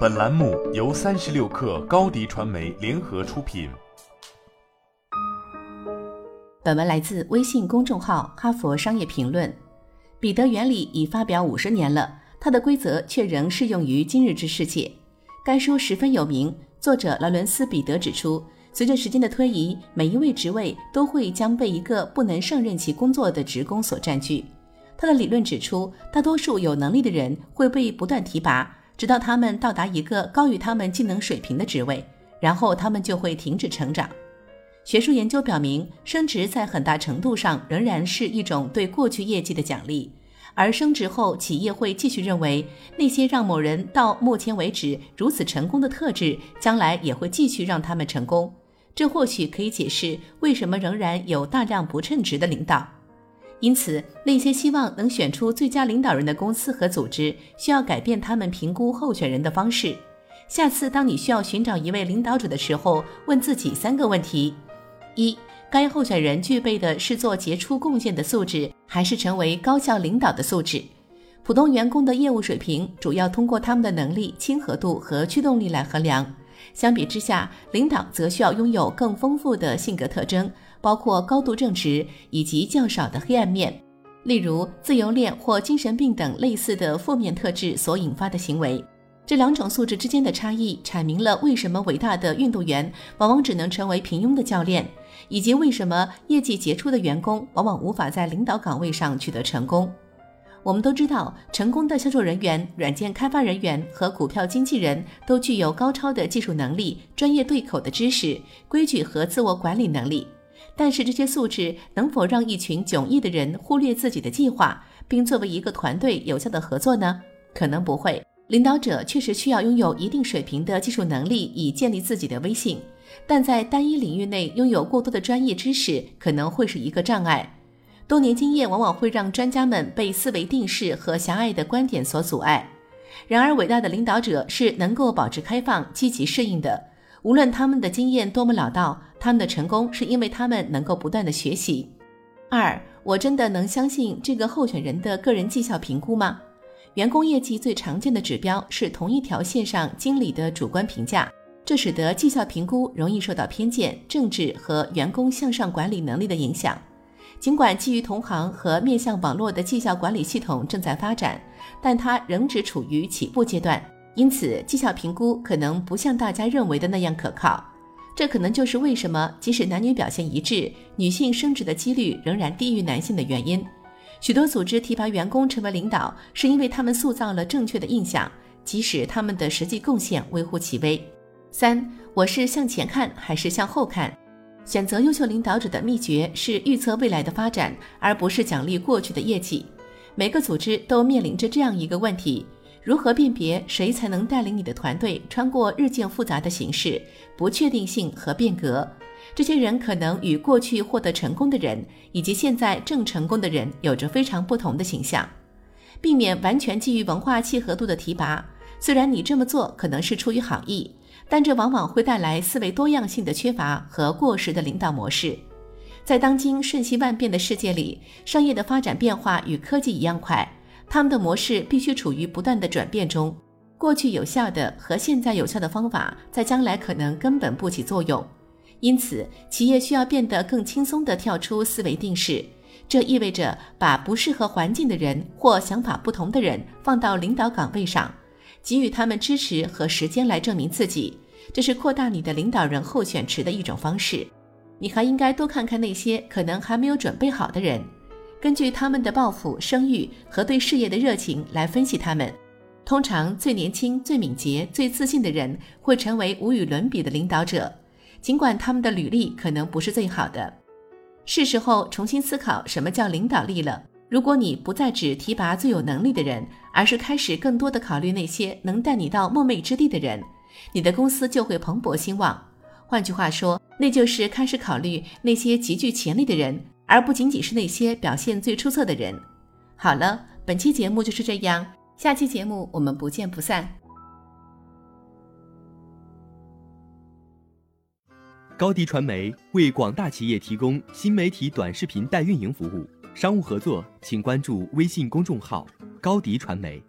本栏目由三十六氪高低传媒联合出品。本文来自微信公众号《哈佛商业评论》。彼得原理已发表五十年了，它的规则却仍适用于今日之世界。该书十分有名，作者劳伦斯·彼得指出，随着时间的推移，每一位职位都会将被一个不能胜任其工作的职工所占据。他的理论指出，大多数有能力的人会被不断提拔，直到他们到达一个高于他们技能水平的职位，然后他们就会停止成长。学术研究表明，升职在很大程度上仍然是一种对过去业绩的奖励，而升职后，企业会继续认为那些让某人到目前为止如此成功的特质，将来也会继续让他们成功。这或许可以解释为什么仍然有大量不称职的领导。因此，那些希望能选出最佳领导人的公司和组织，需要改变他们评估候选人的方式。下次当你需要寻找一位领导者的时候，问自己三个问题：一、该候选人具备的是做杰出贡献的素质，还是成为高效领导的素质？普通员工的业务水平主要通过他们的能力、亲和度和驱动力来衡量。相比之下，领导则需要拥有更丰富的性格特征。包括高度正直以及较少的黑暗面，例如自由恋或精神病等类似的负面特质所引发的行为。这两种素质之间的差异，阐明了为什么伟大的运动员往往只能成为平庸的教练，以及为什么业绩杰出的员工往往无法在领导岗位上取得成功。我们都知道，成功的销售人员、软件开发人员和股票经纪人都具有高超的技术能力、专业对口的知识、规矩和自我管理能力。但是这些素质能否让一群迥异的人忽略自己的计划，并作为一个团队有效的合作呢？可能不会。领导者确实需要拥有一定水平的技术能力以建立自己的威信，但在单一领域内拥有过多的专业知识可能会是一个障碍。多年经验往往会让专家们被思维定式和狭隘的观点所阻碍。然而，伟大的领导者是能够保持开放、积极适应的。无论他们的经验多么老道，他们的成功是因为他们能够不断的学习。二，我真的能相信这个候选人的个人绩效评估吗？员工业绩最常见的指标是同一条线上经理的主观评价，这使得绩效评估容易受到偏见、政治和员工向上管理能力的影响。尽管基于同行和面向网络的绩效管理系统正在发展，但它仍只处于起步阶段。因此，绩效评估可能不像大家认为的那样可靠。这可能就是为什么即使男女表现一致，女性升职的几率仍然低于男性的原因。许多组织提拔员工成为领导，是因为他们塑造了正确的印象，即使他们的实际贡献微乎其微。三，我是向前看还是向后看？选择优秀领导者的秘诀是预测未来的发展，而不是奖励过去的业绩。每个组织都面临着这样一个问题。如何辨别谁才能带领你的团队穿过日渐复杂的形势、不确定性和变革？这些人可能与过去获得成功的人以及现在正成功的人有着非常不同的形象。避免完全基于文化契合度的提拔，虽然你这么做可能是出于好意，但这往往会带来思维多样性的缺乏和过时的领导模式。在当今瞬息万变的世界里，商业的发展变化与科技一样快。他们的模式必须处于不断的转变中，过去有效的和现在有效的方法，在将来可能根本不起作用。因此，企业需要变得更轻松地跳出思维定式。这意味着把不适合环境的人或想法不同的人放到领导岗位上，给予他们支持和时间来证明自己。这是扩大你的领导人候选池的一种方式。你还应该多看看那些可能还没有准备好的人。根据他们的抱负、声誉和对事业的热情来分析他们。通常，最年轻、最敏捷、最自信的人会成为无与伦比的领导者，尽管他们的履历可能不是最好的。是时候重新思考什么叫领导力了。如果你不再只提拔最有能力的人，而是开始更多的考虑那些能带你到梦寐之地的人，你的公司就会蓬勃兴旺。换句话说，那就是开始考虑那些极具潜力的人。而不仅仅是那些表现最出色的人。好了，本期节目就是这样，下期节目我们不见不散。高迪传媒为广大企业提供新媒体短视频代运营服务，商务合作请关注微信公众号高迪传媒。